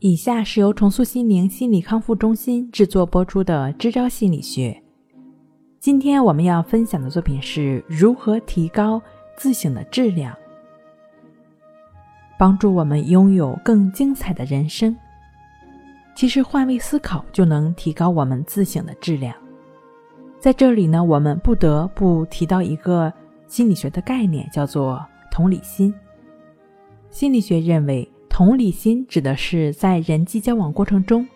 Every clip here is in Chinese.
以下是由重塑心灵心理康复中心制作播出的《支招心理学》。今天我们要分享的作品是如何提高自省的质量，帮助我们拥有更精彩的人生。其实换位思考就能提高我们自省的质量。在这里呢，我们不得不提到一个心理学的概念，叫做同理心。心理学认为。同理心指的是在人际交往过程中，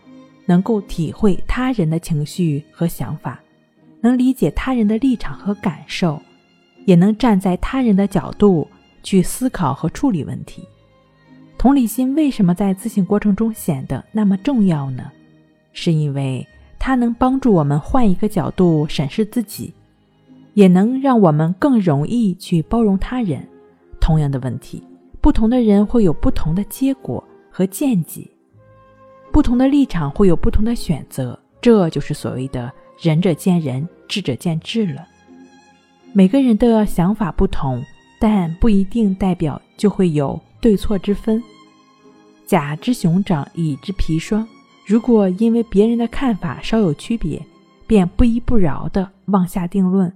能够体会他人的情绪和想法，能理解他人的立场和感受，也能站在他人的角度去思考和处理问题。同理心为什么在自省过程中显得那么重要呢？是因为它能帮助我们换一个角度审视自己，也能让我们更容易去包容他人。同样的问题。不同的人会有不同的结果和见解，不同的立场会有不同的选择，这就是所谓的“仁者见仁，智者见智”了。每个人的想法不同，但不一定代表就会有对错之分。甲之熊掌，乙之砒霜。如果因为别人的看法稍有区别，便不依不饶地妄下定论，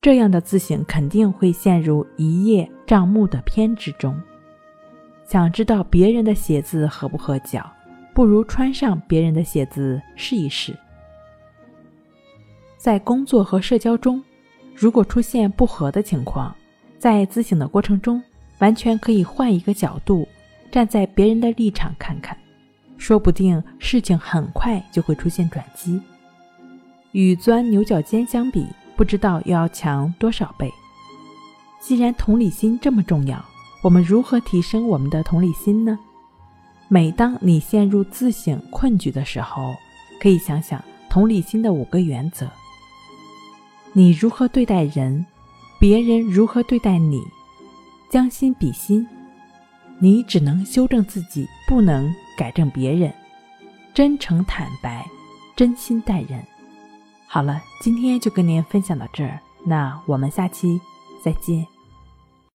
这样的自省肯定会陷入一叶障目的偏执中。想知道别人的鞋子合不合脚，不如穿上别人的鞋子试一试。在工作和社交中，如果出现不合的情况，在自省的过程中，完全可以换一个角度，站在别人的立场看看，说不定事情很快就会出现转机。与钻牛角尖相比，不知道要强多少倍。既然同理心这么重要。我们如何提升我们的同理心呢？每当你陷入自省困局的时候，可以想想同理心的五个原则：你如何对待人，别人如何对待你，将心比心，你只能修正自己，不能改正别人，真诚坦白，真心待人。好了，今天就跟您分享到这儿，那我们下期再见。